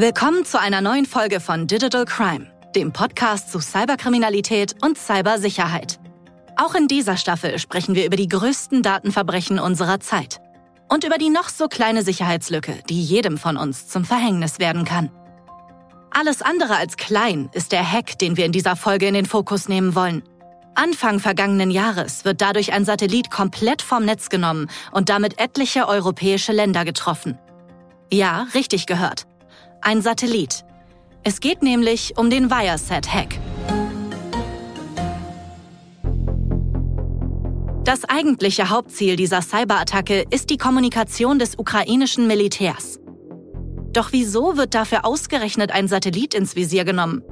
Willkommen zu einer neuen Folge von Digital Crime, dem Podcast zu Cyberkriminalität und Cybersicherheit. Auch in dieser Staffel sprechen wir über die größten Datenverbrechen unserer Zeit und über die noch so kleine Sicherheitslücke, die jedem von uns zum Verhängnis werden kann. Alles andere als klein ist der Hack, den wir in dieser Folge in den Fokus nehmen wollen. Anfang vergangenen Jahres wird dadurch ein Satellit komplett vom Netz genommen und damit etliche europäische Länder getroffen. Ja, richtig gehört ein Satellit. Es geht nämlich um den Wiresat-Hack. Das eigentliche Hauptziel dieser Cyberattacke ist die Kommunikation des ukrainischen Militärs. Doch wieso wird dafür ausgerechnet ein Satellit ins Visier genommen?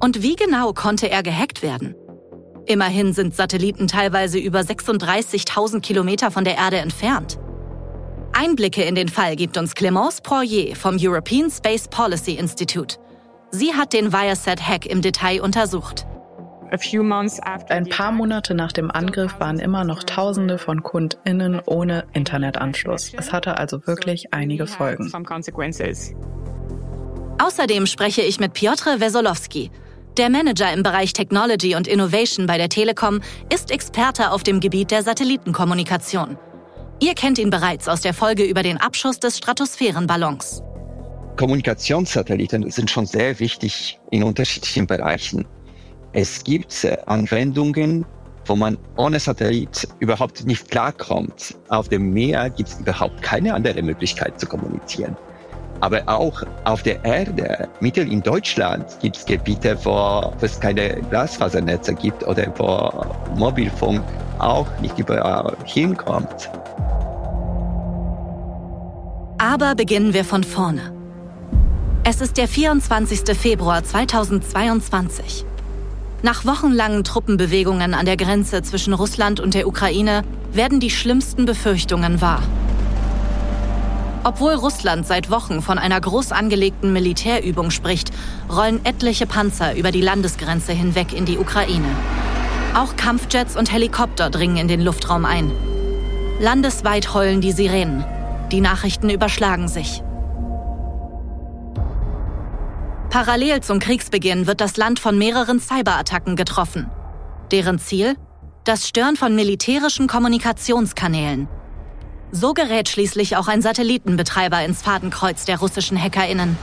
Und wie genau konnte er gehackt werden? Immerhin sind Satelliten teilweise über 36.000 Kilometer von der Erde entfernt. Einblicke in den Fall gibt uns Clémence Poirier vom European Space Policy Institute. Sie hat den Viasat-Hack im Detail untersucht. Ein paar Monate nach dem Angriff waren immer noch Tausende von KundInnen ohne Internetanschluss. Es hatte also wirklich einige Folgen. Außerdem spreche ich mit Piotr Wesolowski. Der Manager im Bereich Technology und Innovation bei der Telekom ist Experte auf dem Gebiet der Satellitenkommunikation. Ihr kennt ihn bereits aus der Folge über den Abschuss des Stratosphärenballons. Kommunikationssatelliten sind schon sehr wichtig in unterschiedlichen Bereichen. Es gibt äh, Anwendungen, wo man ohne Satellit überhaupt nicht klarkommt. Auf dem Meer gibt es überhaupt keine andere Möglichkeit zu kommunizieren. Aber auch auf der Erde, mittel in Deutschland, gibt es Gebiete, wo es keine Glasfasernetze gibt oder wo Mobilfunk auch nicht überall hinkommt. Aber beginnen wir von vorne. Es ist der 24. Februar 2022. Nach wochenlangen Truppenbewegungen an der Grenze zwischen Russland und der Ukraine werden die schlimmsten Befürchtungen wahr. Obwohl Russland seit Wochen von einer groß angelegten Militärübung spricht, rollen etliche Panzer über die Landesgrenze hinweg in die Ukraine. Auch Kampfjets und Helikopter dringen in den Luftraum ein. Landesweit heulen die Sirenen. Die Nachrichten überschlagen sich. Parallel zum Kriegsbeginn wird das Land von mehreren Cyberattacken getroffen. Deren Ziel? Das Stören von militärischen Kommunikationskanälen. So gerät schließlich auch ein Satellitenbetreiber ins Fadenkreuz der russischen Hackerinnen.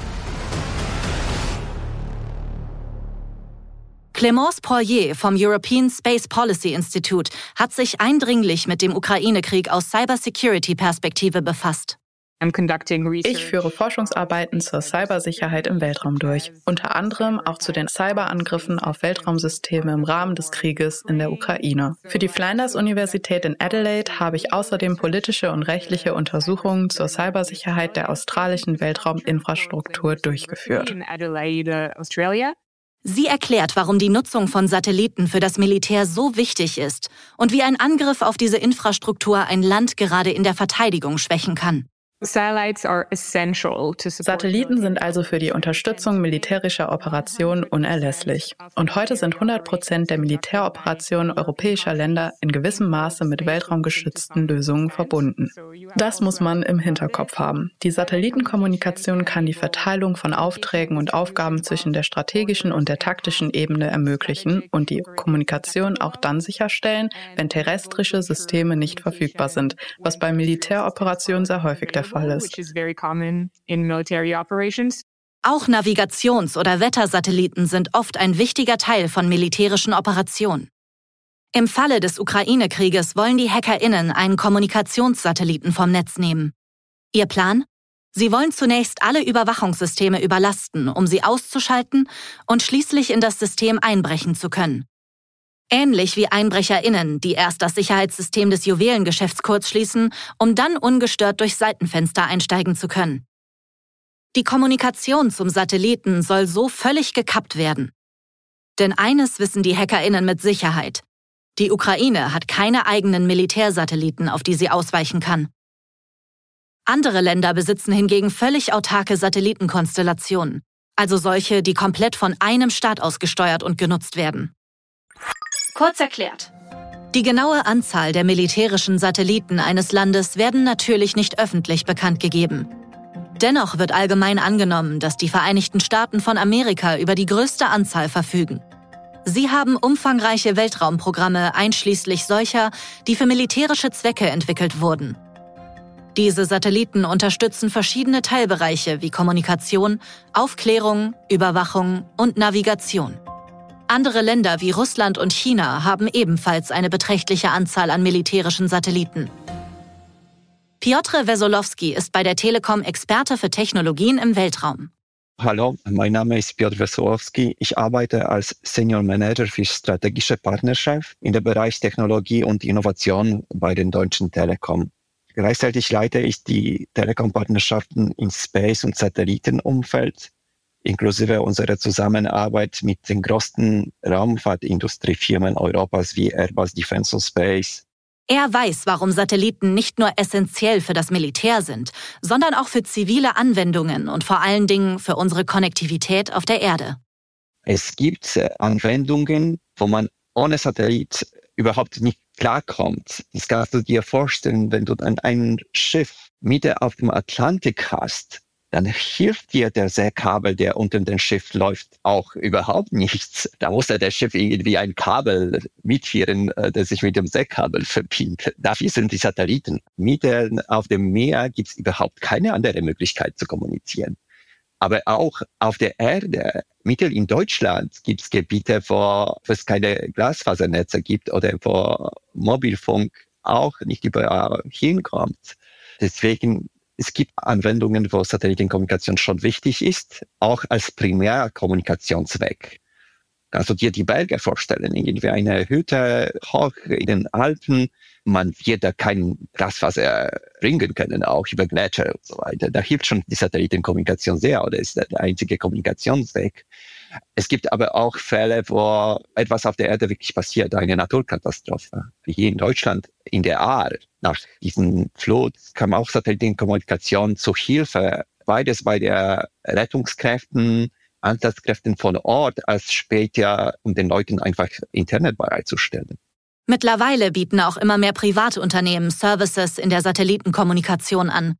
Clémence Poirier vom European Space Policy Institute hat sich eindringlich mit dem Ukraine-Krieg aus Cybersecurity-Perspektive befasst. Ich führe Forschungsarbeiten zur Cybersicherheit im Weltraum durch, unter anderem auch zu den Cyberangriffen auf Weltraumsysteme im Rahmen des Krieges in der Ukraine. Für die Flinders Universität in Adelaide habe ich außerdem politische und rechtliche Untersuchungen zur Cybersicherheit der australischen Weltrauminfrastruktur durchgeführt. Sie erklärt, warum die Nutzung von Satelliten für das Militär so wichtig ist und wie ein Angriff auf diese Infrastruktur ein Land gerade in der Verteidigung schwächen kann. Satelliten sind also für die Unterstützung militärischer Operationen unerlässlich. Und heute sind 100 Prozent der Militäroperationen europäischer Länder in gewissem Maße mit weltraumgeschützten Lösungen verbunden. Das muss man im Hinterkopf haben. Die Satellitenkommunikation kann die Verteilung von Aufträgen und Aufgaben zwischen der strategischen und der taktischen Ebene ermöglichen und die Kommunikation auch dann sicherstellen, wenn terrestrische Systeme nicht verfügbar sind, was bei Militäroperationen sehr häufig der Fall Fall ist. Auch Navigations- oder Wettersatelliten sind oft ein wichtiger Teil von militärischen Operationen. Im Falle des Ukraine-Krieges wollen die HackerInnen einen Kommunikationssatelliten vom Netz nehmen. Ihr Plan? Sie wollen zunächst alle Überwachungssysteme überlasten, um sie auszuschalten und schließlich in das System einbrechen zu können. Ähnlich wie EinbrecherInnen, die erst das Sicherheitssystem des Juwelengeschäfts kurzschließen, um dann ungestört durch Seitenfenster einsteigen zu können. Die Kommunikation zum Satelliten soll so völlig gekappt werden. Denn eines wissen die HackerInnen mit Sicherheit. Die Ukraine hat keine eigenen Militärsatelliten, auf die sie ausweichen kann. Andere Länder besitzen hingegen völlig autarke Satellitenkonstellationen, also solche, die komplett von einem Staat aus gesteuert und genutzt werden. Kurz erklärt. Die genaue Anzahl der militärischen Satelliten eines Landes werden natürlich nicht öffentlich bekannt gegeben. Dennoch wird allgemein angenommen, dass die Vereinigten Staaten von Amerika über die größte Anzahl verfügen. Sie haben umfangreiche Weltraumprogramme einschließlich solcher, die für militärische Zwecke entwickelt wurden. Diese Satelliten unterstützen verschiedene Teilbereiche wie Kommunikation, Aufklärung, Überwachung und Navigation. Andere Länder wie Russland und China haben ebenfalls eine beträchtliche Anzahl an militärischen Satelliten. Piotr Wesolowski ist bei der Telekom Experte für Technologien im Weltraum. Hallo, mein Name ist Piotr Wesolowski. Ich arbeite als Senior Manager für strategische Partnerschaft in dem Bereich Technologie und Innovation bei den Deutschen Telekom. Gleichzeitig leite ich die Telekom-Partnerschaften im Space- und Satellitenumfeld, inklusive unserer Zusammenarbeit mit den größten Raumfahrtindustriefirmen Europas wie Airbus Defence and Space, er weiß, warum Satelliten nicht nur essentiell für das Militär sind, sondern auch für zivile Anwendungen und vor allen Dingen für unsere Konnektivität auf der Erde. Es gibt äh, Anwendungen, wo man ohne Satellit überhaupt nicht klarkommt. Das kannst du dir vorstellen, wenn du dann ein Schiff Mitte auf dem Atlantik hast dann hilft dir der Seekabel, der unter dem Schiff läuft, auch überhaupt nichts. Da muss ja der Schiff irgendwie ein Kabel mitführen, äh, das sich mit dem Seekabel verbindet. Dafür sind die Satelliten. Mitten auf dem Meer gibt es überhaupt keine andere Möglichkeit zu kommunizieren. Aber auch auf der Erde, mittel in Deutschland, gibt es Gebiete, wo es keine Glasfasernetze gibt oder wo Mobilfunk auch nicht überall hinkommt. Deswegen es gibt Anwendungen, wo Satellitenkommunikation schon wichtig ist, auch als Primärkommunikationszweck. Also dir die Berge vorstellen, irgendwie eine Hütte hoch in den Alpen. Man wird da kein Glasfaser ringen können, auch über Gletscher und so weiter. Da hilft schon die Satellitenkommunikation sehr oder ist der einzige Kommunikationsweg. Es gibt aber auch Fälle, wo etwas auf der Erde wirklich passiert, eine Naturkatastrophe. Hier in Deutschland in der Ahr. Nach diesem Flut kam auch Satellitenkommunikation zu Hilfe. Beides bei der Rettungskräften, Einsatzkräften von Ort, als später, um den Leuten einfach Internet bereitzustellen. Mittlerweile bieten auch immer mehr Privatunternehmen Services in der Satellitenkommunikation an.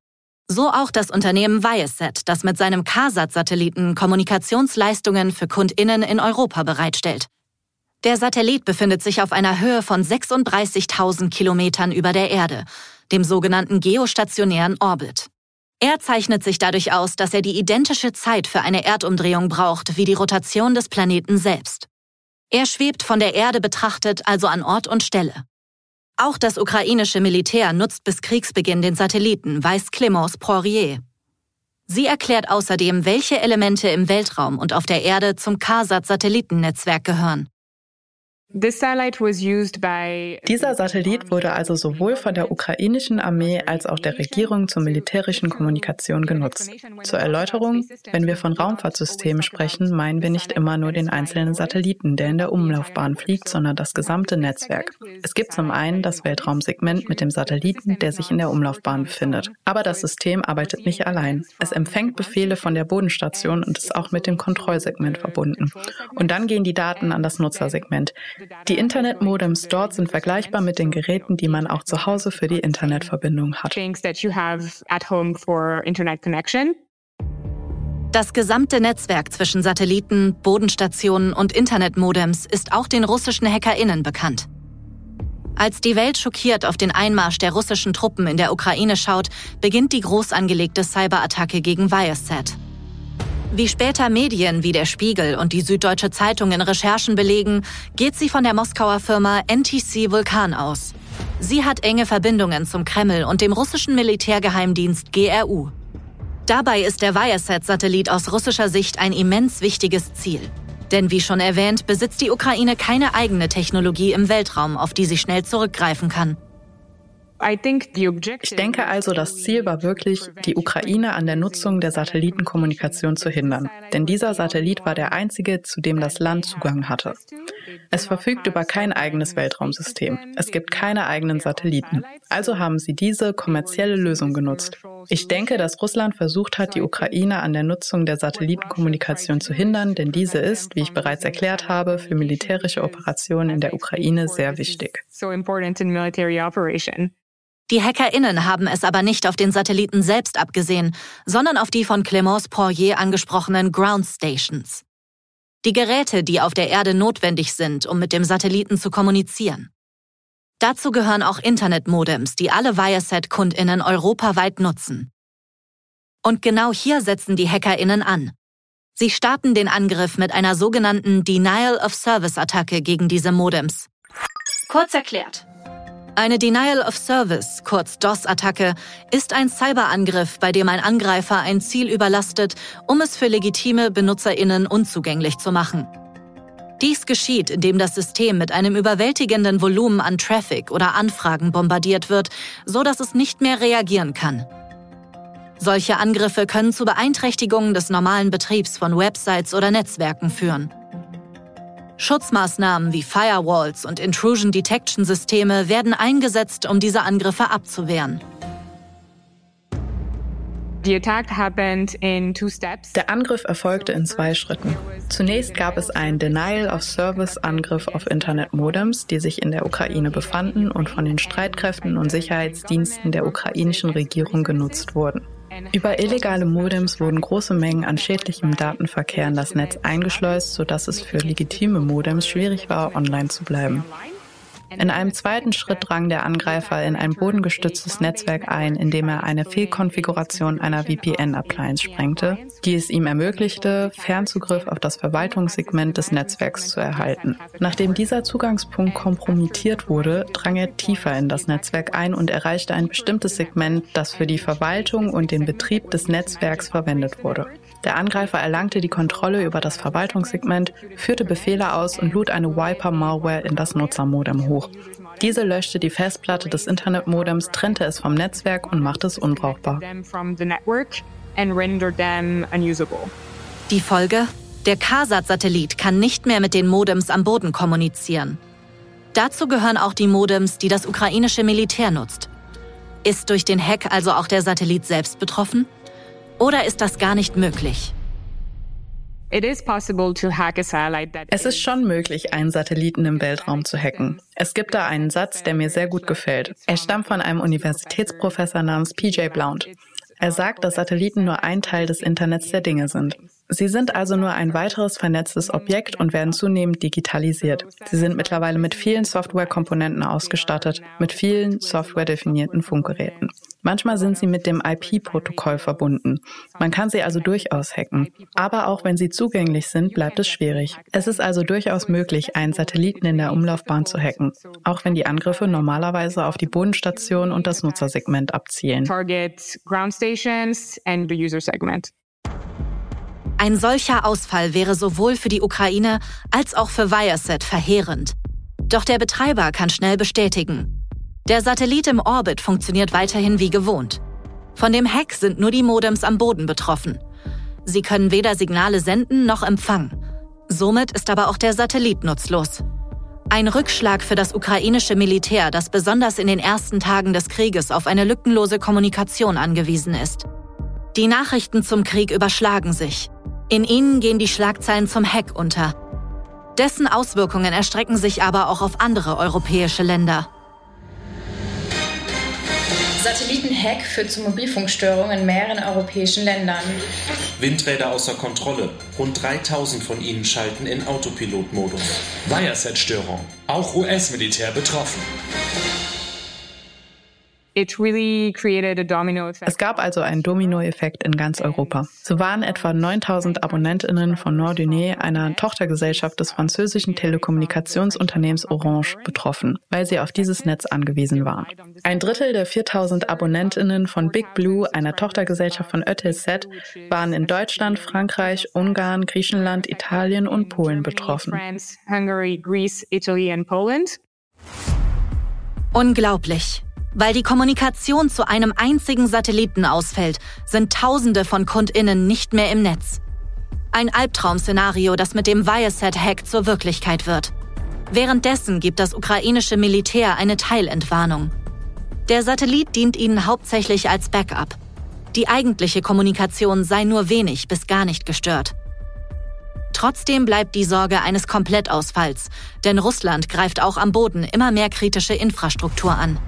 So auch das Unternehmen Viasat, das mit seinem CASAT-Satelliten Kommunikationsleistungen für KundInnen in Europa bereitstellt. Der Satellit befindet sich auf einer Höhe von 36.000 Kilometern über der Erde, dem sogenannten geostationären Orbit. Er zeichnet sich dadurch aus, dass er die identische Zeit für eine Erdumdrehung braucht wie die Rotation des Planeten selbst. Er schwebt von der Erde betrachtet also an Ort und Stelle. Auch das ukrainische Militär nutzt bis Kriegsbeginn den Satelliten, weiß Clémence Poirier. Sie erklärt außerdem, welche Elemente im Weltraum und auf der Erde zum CASAT-Satellitennetzwerk gehören. Dieser Satellit wurde also sowohl von der ukrainischen Armee als auch der Regierung zur militärischen Kommunikation genutzt. Zur Erläuterung, wenn wir von Raumfahrtsystemen sprechen, meinen wir nicht immer nur den einzelnen Satelliten, der in der Umlaufbahn fliegt, sondern das gesamte Netzwerk. Es gibt zum einen das Weltraumsegment mit dem Satelliten, der sich in der Umlaufbahn befindet. Aber das System arbeitet nicht allein. Es empfängt Befehle von der Bodenstation und ist auch mit dem Kontrollsegment verbunden. Und dann gehen die Daten an das Nutzersegment. Die Internetmodems dort sind vergleichbar mit den Geräten, die man auch zu Hause für die Internetverbindung hat. Das gesamte Netzwerk zwischen Satelliten, Bodenstationen und Internetmodems ist auch den russischen HackerInnen bekannt. Als die Welt schockiert auf den Einmarsch der russischen Truppen in der Ukraine schaut, beginnt die groß angelegte Cyberattacke gegen Viasat. Wie später Medien wie der Spiegel und die Süddeutsche Zeitung in Recherchen belegen, geht sie von der Moskauer Firma NTC Vulkan aus. Sie hat enge Verbindungen zum Kreml und dem russischen Militärgeheimdienst GRU. Dabei ist der Viasat-Satellit aus russischer Sicht ein immens wichtiges Ziel. Denn wie schon erwähnt, besitzt die Ukraine keine eigene Technologie im Weltraum, auf die sie schnell zurückgreifen kann. Ich denke also, das Ziel war wirklich, die Ukraine an der Nutzung der Satellitenkommunikation zu hindern. Denn dieser Satellit war der einzige, zu dem das Land Zugang hatte. Es verfügt über kein eigenes Weltraumsystem. Es gibt keine eigenen Satelliten. Also haben sie diese kommerzielle Lösung genutzt. Ich denke, dass Russland versucht hat, die Ukraine an der Nutzung der Satellitenkommunikation zu hindern, denn diese ist, wie ich bereits erklärt habe, für militärische Operationen in der Ukraine sehr wichtig. Die HackerInnen haben es aber nicht auf den Satelliten selbst abgesehen, sondern auf die von Clémence Poirier angesprochenen Ground Stations. Die Geräte, die auf der Erde notwendig sind, um mit dem Satelliten zu kommunizieren. Dazu gehören auch Internetmodems, die alle Viasat-KundInnen europaweit nutzen. Und genau hier setzen die HackerInnen an. Sie starten den Angriff mit einer sogenannten Denial-of-Service-Attacke gegen diese Modems. Kurz erklärt. Eine Denial of Service, kurz DOS-Attacke, ist ein Cyberangriff, bei dem ein Angreifer ein Ziel überlastet, um es für legitime Benutzerinnen unzugänglich zu machen. Dies geschieht, indem das System mit einem überwältigenden Volumen an Traffic oder Anfragen bombardiert wird, so dass es nicht mehr reagieren kann. Solche Angriffe können zu Beeinträchtigungen des normalen Betriebs von Websites oder Netzwerken führen. Schutzmaßnahmen wie Firewalls und Intrusion Detection Systeme werden eingesetzt, um diese Angriffe abzuwehren. Der Angriff erfolgte in zwei Schritten. Zunächst gab es einen Denial-of-Service-Angriff auf Internetmodems, die sich in der Ukraine befanden und von den Streitkräften und Sicherheitsdiensten der ukrainischen Regierung genutzt wurden. Über illegale Modems wurden große Mengen an schädlichem Datenverkehr in das Netz eingeschleust, sodass es für legitime Modems schwierig war, online zu bleiben. In einem zweiten Schritt drang der Angreifer in ein bodengestütztes Netzwerk ein, indem er eine Fehlkonfiguration einer VPN-Appliance sprengte, die es ihm ermöglichte, Fernzugriff auf das Verwaltungssegment des Netzwerks zu erhalten. Nachdem dieser Zugangspunkt kompromittiert wurde, drang er tiefer in das Netzwerk ein und erreichte ein bestimmtes Segment, das für die Verwaltung und den Betrieb des Netzwerks verwendet wurde. Der Angreifer erlangte die Kontrolle über das Verwaltungssegment, führte Befehle aus und lud eine Wiper-Malware in das Nutzermodem hoch. Diese löschte die Festplatte des Internetmodems, trennte es vom Netzwerk und machte es unbrauchbar. Die Folge? Der KASAT-Satellit kann nicht mehr mit den Modems am Boden kommunizieren. Dazu gehören auch die Modems, die das ukrainische Militär nutzt. Ist durch den Hack also auch der Satellit selbst betroffen? Oder ist das gar nicht möglich? Es ist schon möglich, einen Satelliten im Weltraum zu hacken. Es gibt da einen Satz, der mir sehr gut gefällt. Er stammt von einem Universitätsprofessor namens PJ Blount. Er sagt, dass Satelliten nur ein Teil des Internets der Dinge sind. Sie sind also nur ein weiteres vernetztes Objekt und werden zunehmend digitalisiert. Sie sind mittlerweile mit vielen Softwarekomponenten ausgestattet, mit vielen softwaredefinierten Funkgeräten. Manchmal sind sie mit dem IP-Protokoll verbunden. Man kann sie also durchaus hacken. Aber auch wenn sie zugänglich sind, bleibt es schwierig. Es ist also durchaus möglich, einen Satelliten in der Umlaufbahn zu hacken, auch wenn die Angriffe normalerweise auf die Bodenstation und das Nutzersegment abzielen. Ein solcher Ausfall wäre sowohl für die Ukraine als auch für Viasat verheerend. Doch der Betreiber kann schnell bestätigen. Der Satellit im Orbit funktioniert weiterhin wie gewohnt. Von dem Hack sind nur die Modems am Boden betroffen. Sie können weder Signale senden noch empfangen. Somit ist aber auch der Satellit nutzlos. Ein Rückschlag für das ukrainische Militär, das besonders in den ersten Tagen des Krieges auf eine lückenlose Kommunikation angewiesen ist. Die Nachrichten zum Krieg überschlagen sich. In ihnen gehen die Schlagzeilen zum Hack unter. Dessen Auswirkungen erstrecken sich aber auch auf andere europäische Länder. Satellitenhack führt zu Mobilfunkstörungen in mehreren europäischen Ländern. Windräder außer Kontrolle. Rund 3000 von ihnen schalten in Autopilotmodus. Wireset-Störung. Auch US-Militär betroffen. Es gab also einen Dominoeffekt in ganz Europa. So waren etwa 9000 Abonnentinnen von Nordune, einer Tochtergesellschaft des französischen Telekommunikationsunternehmens Orange, betroffen, weil sie auf dieses Netz angewiesen waren. Ein Drittel der 4000 Abonnentinnen von Big Blue, einer Tochtergesellschaft von Eutelsat, waren in Deutschland, Frankreich, Ungarn, Griechenland, Italien und Polen betroffen. Unglaublich. Weil die Kommunikation zu einem einzigen Satelliten ausfällt, sind Tausende von KundInnen nicht mehr im Netz. Ein Albtraum-Szenario, das mit dem Viasat-Hack zur Wirklichkeit wird. Währenddessen gibt das ukrainische Militär eine Teilentwarnung. Der Satellit dient ihnen hauptsächlich als Backup. Die eigentliche Kommunikation sei nur wenig bis gar nicht gestört. Trotzdem bleibt die Sorge eines Komplettausfalls, denn Russland greift auch am Boden immer mehr kritische Infrastruktur an.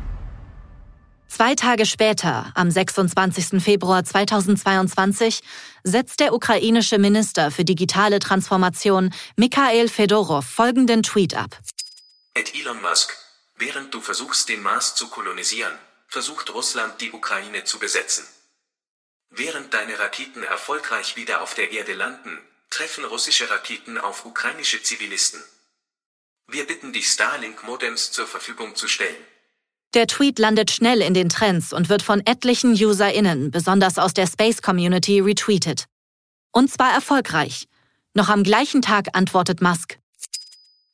Zwei Tage später, am 26. Februar 2022, setzt der ukrainische Minister für digitale Transformation Mikhail Fedorov folgenden Tweet ab. Et Elon Musk, während du versuchst, den Mars zu kolonisieren, versucht Russland die Ukraine zu besetzen. Während deine Raketen erfolgreich wieder auf der Erde landen, treffen russische Raketen auf ukrainische Zivilisten. Wir bitten dich, Starlink-Modems zur Verfügung zu stellen. Der Tweet landet schnell in den Trends und wird von etlichen UserInnen, besonders aus der Space Community, retweetet. Und zwar erfolgreich. Noch am gleichen Tag antwortet Musk.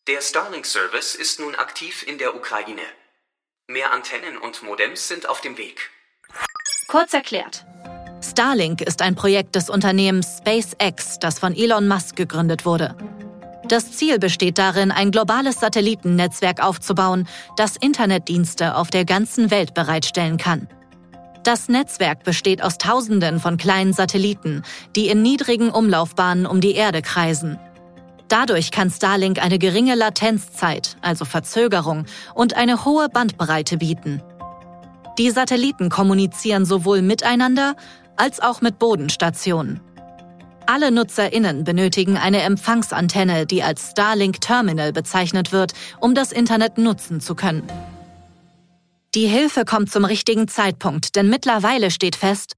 Der Starlink-Service ist nun aktiv in der Ukraine. Mehr Antennen und Modems sind auf dem Weg. Kurz erklärt. Starlink ist ein Projekt des Unternehmens SpaceX, das von Elon Musk gegründet wurde. Das Ziel besteht darin, ein globales Satellitennetzwerk aufzubauen, das Internetdienste auf der ganzen Welt bereitstellen kann. Das Netzwerk besteht aus Tausenden von kleinen Satelliten, die in niedrigen Umlaufbahnen um die Erde kreisen. Dadurch kann Starlink eine geringe Latenzzeit, also Verzögerung, und eine hohe Bandbreite bieten. Die Satelliten kommunizieren sowohl miteinander als auch mit Bodenstationen. Alle NutzerInnen benötigen eine Empfangsantenne, die als Starlink Terminal bezeichnet wird, um das Internet nutzen zu können. Die Hilfe kommt zum richtigen Zeitpunkt, denn mittlerweile steht fest,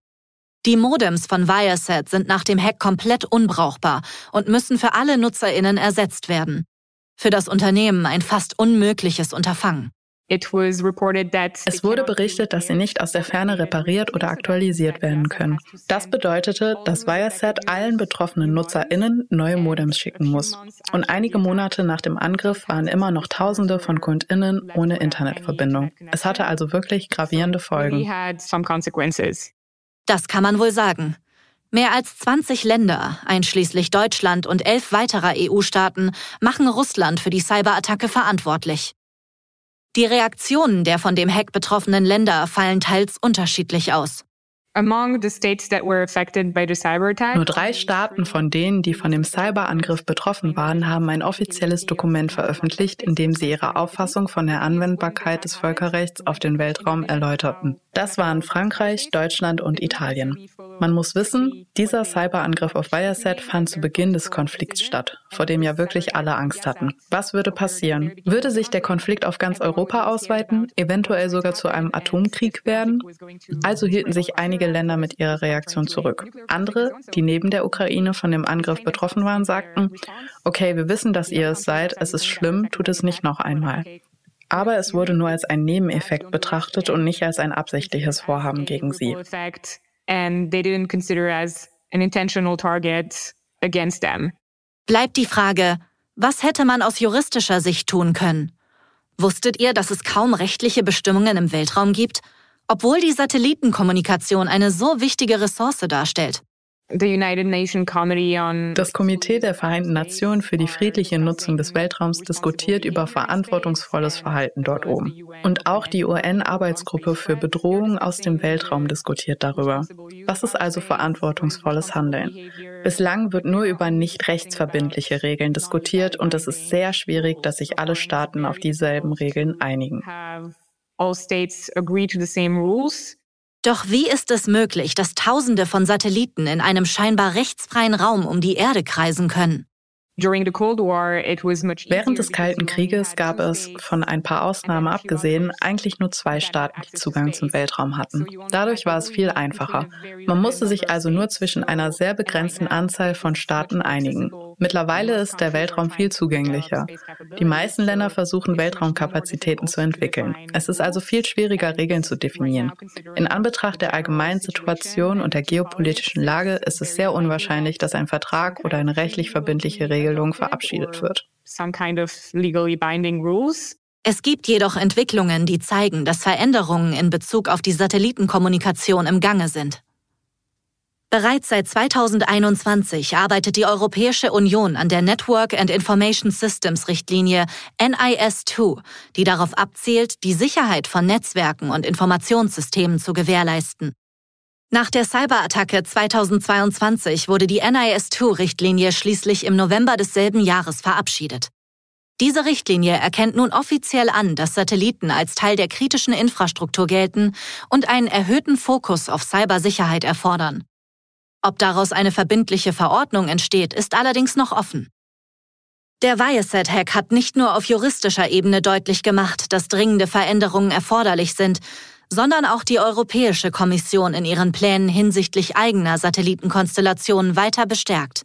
die Modems von Viasat sind nach dem Hack komplett unbrauchbar und müssen für alle NutzerInnen ersetzt werden. Für das Unternehmen ein fast unmögliches Unterfangen. Es wurde berichtet, dass sie nicht aus der Ferne repariert oder aktualisiert werden können. Das bedeutete, dass Viasat allen betroffenen NutzerInnen neue Modems schicken muss. Und einige Monate nach dem Angriff waren immer noch Tausende von KundInnen ohne Internetverbindung. Es hatte also wirklich gravierende Folgen. Das kann man wohl sagen. Mehr als 20 Länder, einschließlich Deutschland und elf weiterer EU-Staaten, machen Russland für die Cyberattacke verantwortlich. Die Reaktionen der von dem Hack betroffenen Länder fallen teils unterschiedlich aus. Nur drei Staaten von denen, die von dem Cyberangriff betroffen waren, haben ein offizielles Dokument veröffentlicht, in dem sie ihre Auffassung von der Anwendbarkeit des Völkerrechts auf den Weltraum erläuterten. Das waren Frankreich, Deutschland und Italien. Man muss wissen, dieser Cyberangriff auf Viasat fand zu Beginn des Konflikts statt, vor dem ja wirklich alle Angst hatten. Was würde passieren? Würde sich der Konflikt auf ganz Europa ausweiten, eventuell sogar zu einem Atomkrieg werden? Also hielten sich einige Länder mit ihrer Reaktion zurück. Andere, die neben der Ukraine von dem Angriff betroffen waren, sagten, okay, wir wissen, dass ihr es seid, es ist schlimm, tut es nicht noch einmal. Aber es wurde nur als ein Nebeneffekt betrachtet und nicht als ein absichtliches Vorhaben gegen sie. Bleibt die Frage, was hätte man aus juristischer Sicht tun können? Wusstet ihr, dass es kaum rechtliche Bestimmungen im Weltraum gibt, obwohl die Satellitenkommunikation eine so wichtige Ressource darstellt? Das Komitee der Vereinten Nationen für die friedliche Nutzung des Weltraums diskutiert über verantwortungsvolles Verhalten dort oben. Und auch die UN-Arbeitsgruppe für Bedrohungen aus dem Weltraum diskutiert darüber. Was ist also verantwortungsvolles Handeln? Bislang wird nur über nicht rechtsverbindliche Regeln diskutiert und es ist sehr schwierig, dass sich alle Staaten auf dieselben Regeln einigen. All states agree to the same rules. Doch wie ist es möglich, dass Tausende von Satelliten in einem scheinbar rechtsfreien Raum um die Erde kreisen können? Während des Kalten Krieges gab es, von ein paar Ausnahmen abgesehen, eigentlich nur zwei Staaten, die Zugang zum Weltraum hatten. Dadurch war es viel einfacher. Man musste sich also nur zwischen einer sehr begrenzten Anzahl von Staaten einigen. Mittlerweile ist der Weltraum viel zugänglicher. Die meisten Länder versuchen, Weltraumkapazitäten zu entwickeln. Es ist also viel schwieriger, Regeln zu definieren. In Anbetracht der allgemeinen Situation und der geopolitischen Lage ist es sehr unwahrscheinlich, dass ein Vertrag oder eine rechtlich verbindliche Regel Regelung verabschiedet wird. Es gibt jedoch Entwicklungen, die zeigen, dass Veränderungen in Bezug auf die Satellitenkommunikation im Gange sind. Bereits seit 2021 arbeitet die Europäische Union an der Network and Information Systems Richtlinie NIS2, die darauf abzielt, die Sicherheit von Netzwerken und Informationssystemen zu gewährleisten. Nach der Cyberattacke 2022 wurde die NIS2-Richtlinie schließlich im November desselben Jahres verabschiedet. Diese Richtlinie erkennt nun offiziell an, dass Satelliten als Teil der kritischen Infrastruktur gelten und einen erhöhten Fokus auf Cybersicherheit erfordern. Ob daraus eine verbindliche Verordnung entsteht, ist allerdings noch offen. Der Viasat-Hack hat nicht nur auf juristischer Ebene deutlich gemacht, dass dringende Veränderungen erforderlich sind, sondern auch die Europäische Kommission in ihren Plänen hinsichtlich eigener Satellitenkonstellationen weiter bestärkt.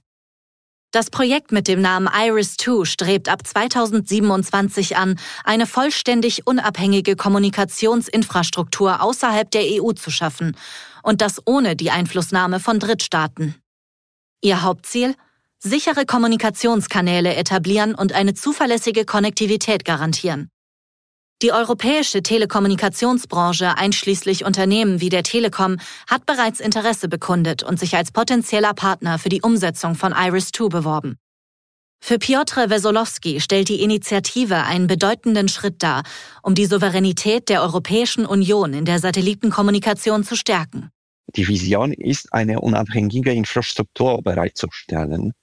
Das Projekt mit dem Namen Iris-2 strebt ab 2027 an, eine vollständig unabhängige Kommunikationsinfrastruktur außerhalb der EU zu schaffen, und das ohne die Einflussnahme von Drittstaaten. Ihr Hauptziel? Sichere Kommunikationskanäle etablieren und eine zuverlässige Konnektivität garantieren. Die europäische Telekommunikationsbranche einschließlich Unternehmen wie der Telekom hat bereits Interesse bekundet und sich als potenzieller Partner für die Umsetzung von Iris2 beworben. Für Piotr Wesolowski stellt die Initiative einen bedeutenden Schritt dar, um die Souveränität der Europäischen Union in der Satellitenkommunikation zu stärken. Die Vision ist, eine unabhängige Infrastruktur bereitzustellen.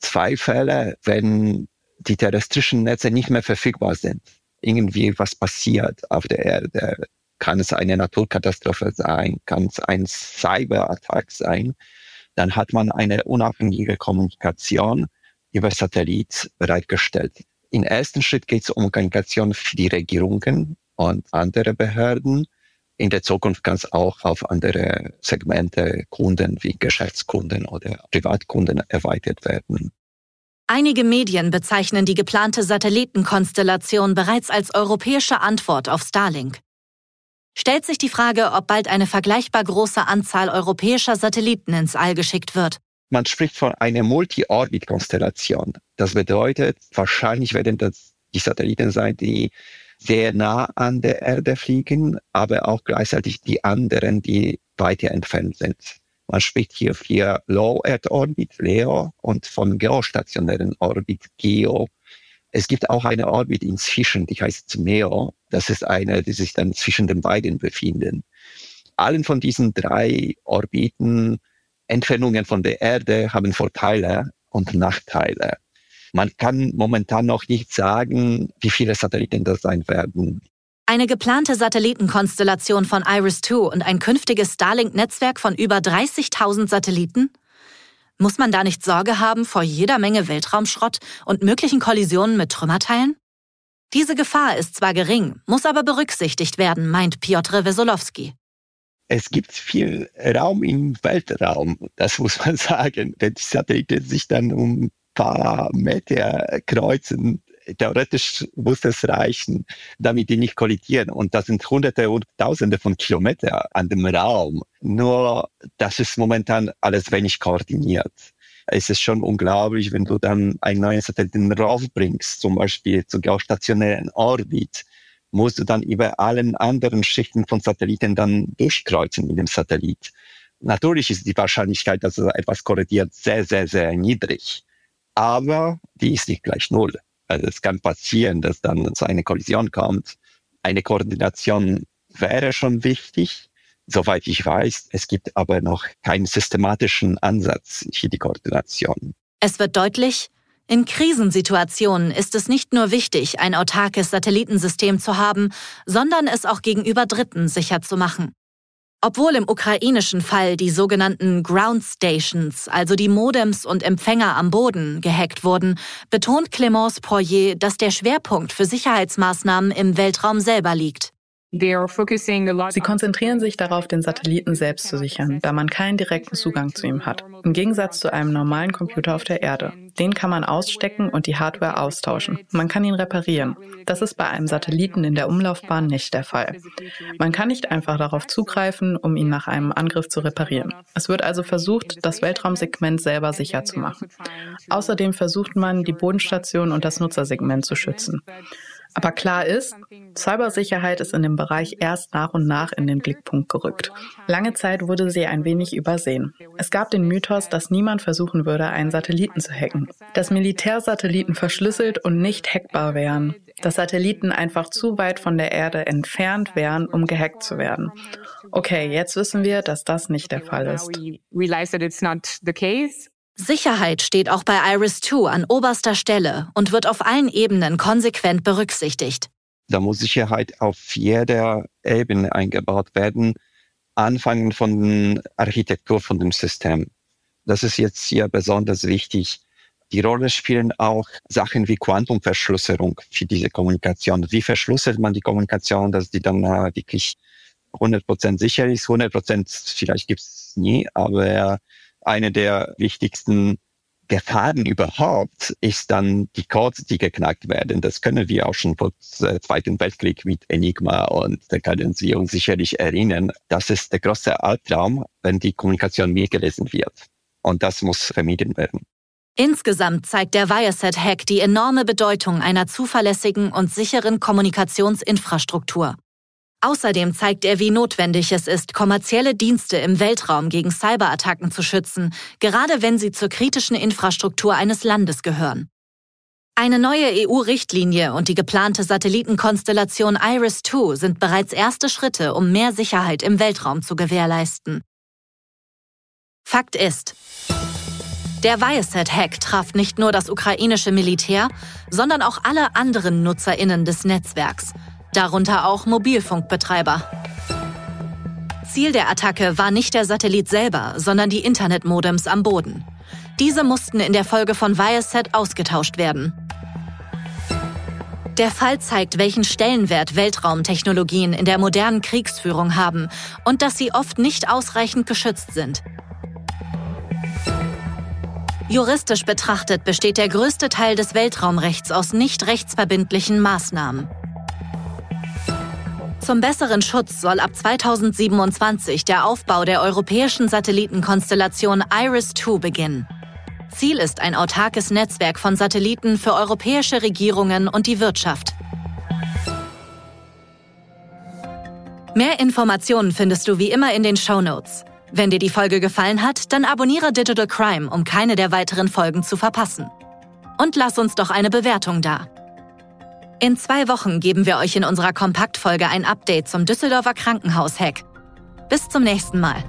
Zwei Fälle, wenn die terrestrischen Netze nicht mehr verfügbar sind irgendwie was passiert auf der Erde. Kann es eine Naturkatastrophe sein, kann es ein Cyberattack sein, dann hat man eine unabhängige Kommunikation über Satellit bereitgestellt. Im ersten Schritt geht es um Kommunikation für die Regierungen und andere Behörden. In der Zukunft kann es auch auf andere Segmente, Kunden wie Geschäftskunden oder Privatkunden erweitert werden. Einige Medien bezeichnen die geplante Satellitenkonstellation bereits als europäische Antwort auf Starlink. Stellt sich die Frage, ob bald eine vergleichbar große Anzahl europäischer Satelliten ins All geschickt wird. Man spricht von einer Multi-Orbit-Konstellation. Das bedeutet, wahrscheinlich werden das die Satelliten sein, die sehr nah an der Erde fliegen, aber auch gleichzeitig die anderen, die weiter entfernt sind. Man spricht hier für Low Earth Orbit, LEO, und von geostationären Orbit, GEO. Es gibt auch eine Orbit inzwischen, die heißt MEO. Das ist eine, die sich dann zwischen den beiden befinden. Allen von diesen drei Orbiten, Entfernungen von der Erde, haben Vorteile und Nachteile. Man kann momentan noch nicht sagen, wie viele Satelliten das sein werden. Eine geplante Satellitenkonstellation von Iris-2 und ein künftiges Starlink-Netzwerk von über 30.000 Satelliten? Muss man da nicht Sorge haben vor jeder Menge Weltraumschrott und möglichen Kollisionen mit Trümmerteilen? Diese Gefahr ist zwar gering, muss aber berücksichtigt werden, meint Piotr Wesolowski. Es gibt viel Raum im Weltraum, das muss man sagen. Wenn die Satelliten sich dann um ein paar Meter kreuzen, theoretisch muss es reichen, damit die nicht kollidieren. Und das sind Hunderte und Tausende von Kilometern an dem Raum. Nur, das ist momentan alles wenig koordiniert. Es ist schon unglaublich, wenn du dann einen neuen Satelliten raufbringst, zum Beispiel zu geostationären Orbit, musst du dann über allen anderen Schichten von Satelliten dann durchkreuzen mit dem Satellit. Natürlich ist die Wahrscheinlichkeit, dass etwas korrigiert, sehr, sehr, sehr niedrig. Aber die ist nicht gleich null. Also es kann passieren, dass dann zu einer Kollision kommt. Eine Koordination wäre schon wichtig. Soweit ich weiß, es gibt aber noch keinen systematischen Ansatz für die Koordination. Es wird deutlich, in Krisensituationen ist es nicht nur wichtig, ein autarkes Satellitensystem zu haben, sondern es auch gegenüber Dritten sicher zu machen. Obwohl im ukrainischen Fall die sogenannten Ground Stations, also die Modems und Empfänger am Boden, gehackt wurden, betont Clémence Poirier, dass der Schwerpunkt für Sicherheitsmaßnahmen im Weltraum selber liegt. Sie konzentrieren sich darauf, den Satelliten selbst zu sichern, da man keinen direkten Zugang zu ihm hat. Im Gegensatz zu einem normalen Computer auf der Erde. Den kann man ausstecken und die Hardware austauschen. Man kann ihn reparieren. Das ist bei einem Satelliten in der Umlaufbahn nicht der Fall. Man kann nicht einfach darauf zugreifen, um ihn nach einem Angriff zu reparieren. Es wird also versucht, das Weltraumsegment selber sicher zu machen. Außerdem versucht man, die Bodenstation und das Nutzersegment zu schützen. Aber klar ist, Cybersicherheit ist in dem Bereich erst nach und nach in den Blickpunkt gerückt. Lange Zeit wurde sie ein wenig übersehen. Es gab den Mythos, dass niemand versuchen würde, einen Satelliten zu hacken. Dass Militärsatelliten verschlüsselt und nicht hackbar wären. Dass Satelliten einfach zu weit von der Erde entfernt wären, um gehackt zu werden. Okay, jetzt wissen wir, dass das nicht der Fall ist. Sicherheit steht auch bei Iris2 an oberster Stelle und wird auf allen Ebenen konsequent berücksichtigt. Da muss Sicherheit auf jeder Ebene eingebaut werden, anfangen von der Architektur von dem System. Das ist jetzt hier besonders wichtig. Die Rolle spielen auch Sachen wie Quantumverschlüsselung für diese Kommunikation. Wie verschlüsselt man die Kommunikation, dass die dann äh, wirklich 100% sicher ist? 100% vielleicht gibt's nie, aber eine der wichtigsten Gefahren überhaupt ist dann die Codes, die geknackt werden. Das können wir auch schon vor dem Zweiten Weltkrieg mit Enigma und Sie uns sicherlich erinnern. Das ist der große Albtraum, wenn die Kommunikation mir gelesen wird. Und das muss vermieden werden. Insgesamt zeigt der Viasat-Hack die enorme Bedeutung einer zuverlässigen und sicheren Kommunikationsinfrastruktur. Außerdem zeigt er, wie notwendig es ist, kommerzielle Dienste im Weltraum gegen Cyberattacken zu schützen, gerade wenn sie zur kritischen Infrastruktur eines Landes gehören. Eine neue EU-Richtlinie und die geplante Satellitenkonstellation IRIS-2 sind bereits erste Schritte, um mehr Sicherheit im Weltraum zu gewährleisten. Fakt ist, der Viasat-Hack traf nicht nur das ukrainische Militär, sondern auch alle anderen NutzerInnen des Netzwerks – darunter auch Mobilfunkbetreiber. Ziel der Attacke war nicht der Satellit selber, sondern die Internetmodems am Boden. Diese mussten in der Folge von Viasat ausgetauscht werden. Der Fall zeigt, welchen Stellenwert Weltraumtechnologien in der modernen Kriegsführung haben und dass sie oft nicht ausreichend geschützt sind. Juristisch betrachtet besteht der größte Teil des Weltraumrechts aus nicht rechtsverbindlichen Maßnahmen. Zum besseren Schutz soll ab 2027 der Aufbau der europäischen Satellitenkonstellation IRIS-2 beginnen. Ziel ist ein autarkes Netzwerk von Satelliten für europäische Regierungen und die Wirtschaft. Mehr Informationen findest du wie immer in den Show Notes. Wenn dir die Folge gefallen hat, dann abonniere Digital Crime, um keine der weiteren Folgen zu verpassen. Und lass uns doch eine Bewertung da. In zwei Wochen geben wir euch in unserer Kompaktfolge ein Update zum Düsseldorfer Krankenhaus-Hack. Bis zum nächsten Mal.